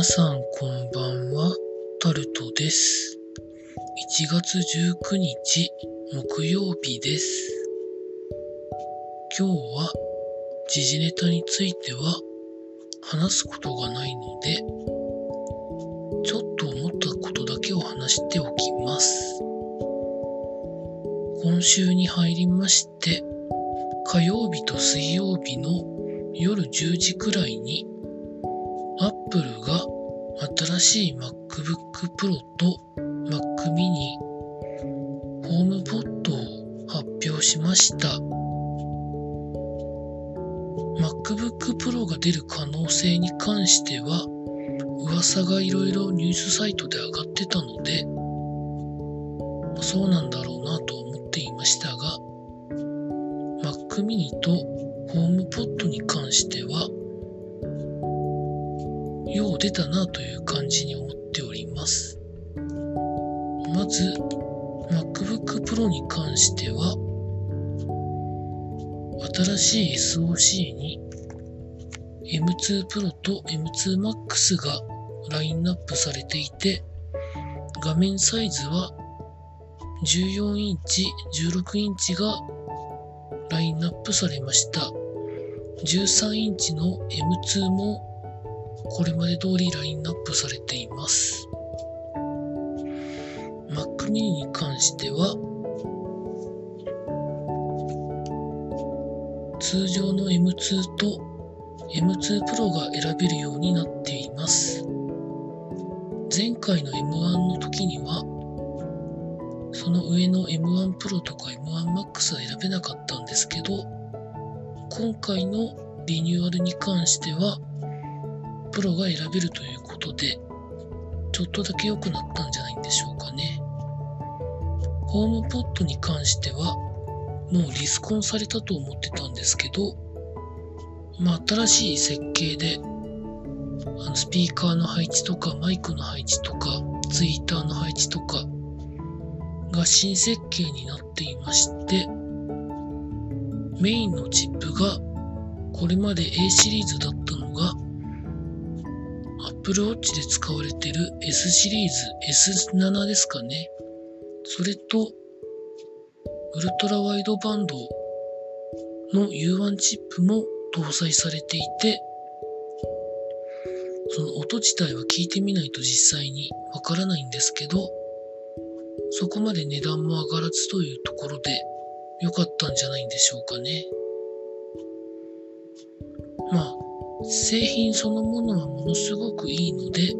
皆さんこんばんは、タルトです。1月19日木曜日です。今日は時事ネタについては話すことがないので、ちょっと思ったことだけを話しておきます。今週に入りまして、火曜日と水曜日の夜10時くらいにアップルが新しい MacBook Pro と Mac mini ホームポットを発表しました。MacBook Pro が出る可能性に関しては噂がいろいろニュースサイトで上がってたのでそうなんだろうなと思っていましたが Mac mini とホームポットに関してはよう出たなという感じに思っております。まず、MacBook Pro に関しては、新しい SoC に M2 Pro と M2 Max がラインナップされていて、画面サイズは14インチ、16インチがラインナップされました。13インチの M2 もこれまで通りラインナップされています。Mac mini に関しては、通常の M2 と M2 Pro が選べるようになっています。前回の M1 の時には、その上の M1 Pro とか M1 Max は選べなかったんですけど、今回のリニューアルに関しては、プロが選べるということで、ちょっとだけ良くなったんじゃないんでしょうかね。ホームポットに関しては、もうリスコンされたと思ってたんですけど、まあ、新しい設計で、あのスピーカーの配置とか、マイクの配置とか、ツイッターの配置とか、が新設計になっていまして、メインのチップが、これまで A シリーズだったの、Apple Watch で使われてる S シリーズ S7 ですかね。それと、ウルトラワイドバンドの U1 チップも搭載されていて、その音自体は聞いてみないと実際にわからないんですけど、そこまで値段も上がらずというところで良かったんじゃないんでしょうかね。製品そのものはものすごくいいので、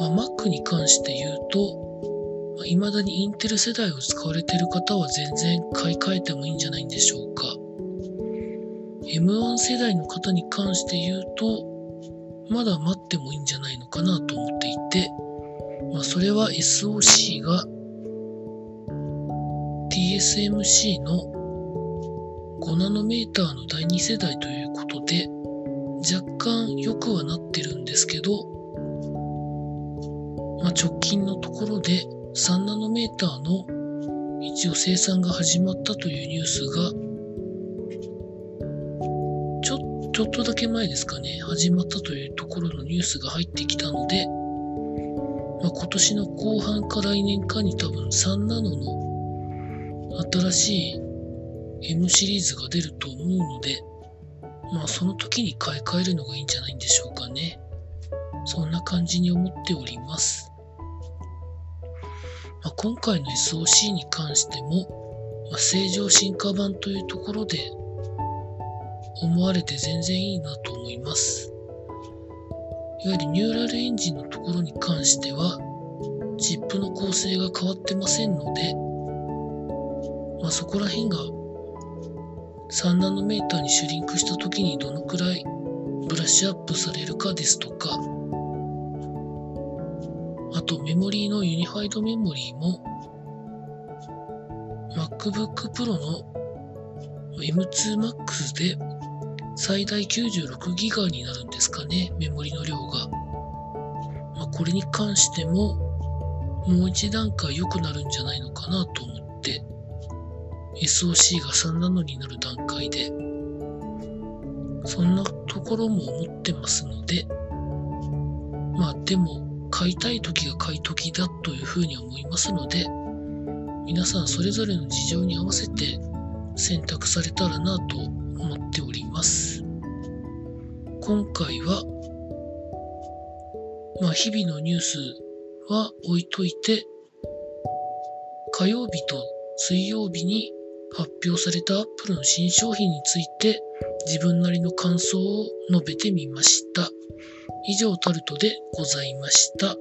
まあ、Mac に関して言うと、まあ、未だにインテル世代を使われている方は全然買い替えてもいいんじゃないんでしょうか。M1 世代の方に関して言うと、まだ待ってもいいんじゃないのかなと思っていて、まあ、それは SOC が TSMC の5ナノメーターの第2世代ということで、若干良くはなってるんですけど、まあ、直近のところで3ナノメーターの一応生産が始まったというニュースが、ちょ、ちょっとだけ前ですかね、始まったというところのニュースが入ってきたので、まあ、今年の後半か来年かに多分3ナノの新しい M シリーズが出ると思うので、まあその時に買い替えるのがいいんじゃないんでしょうかね。そんな感じに思っております。まあ、今回の SOC に関しても、まあ、正常進化版というところで思われて全然いいなと思います。いわゆるニューラルエンジンのところに関しては、チップの構成が変わってませんので、まあ、そこら辺が3ナノメーターにシュリンクした時にどのくらいブラッシュアップされるかですとか、あとメモリーのユニファイドメモリーも MacBook Pro の M2 Max で最大 96GB になるんですかね、メモリの量が。まあ、これに関してももう一段階良くなるんじゃないのかなと思って、SOC が3ナノになる段階で、そんなところも思ってますので、まあでも買いたい時が買い時だというふうに思いますので皆さんそれぞれの事情に合わせて選択されたらなと思っております。今回はまあ日々のニュースは置いといて火曜日と水曜日に発表されたアップルの新商品について自分なりの感想を述べてみました。以上タルトでございました。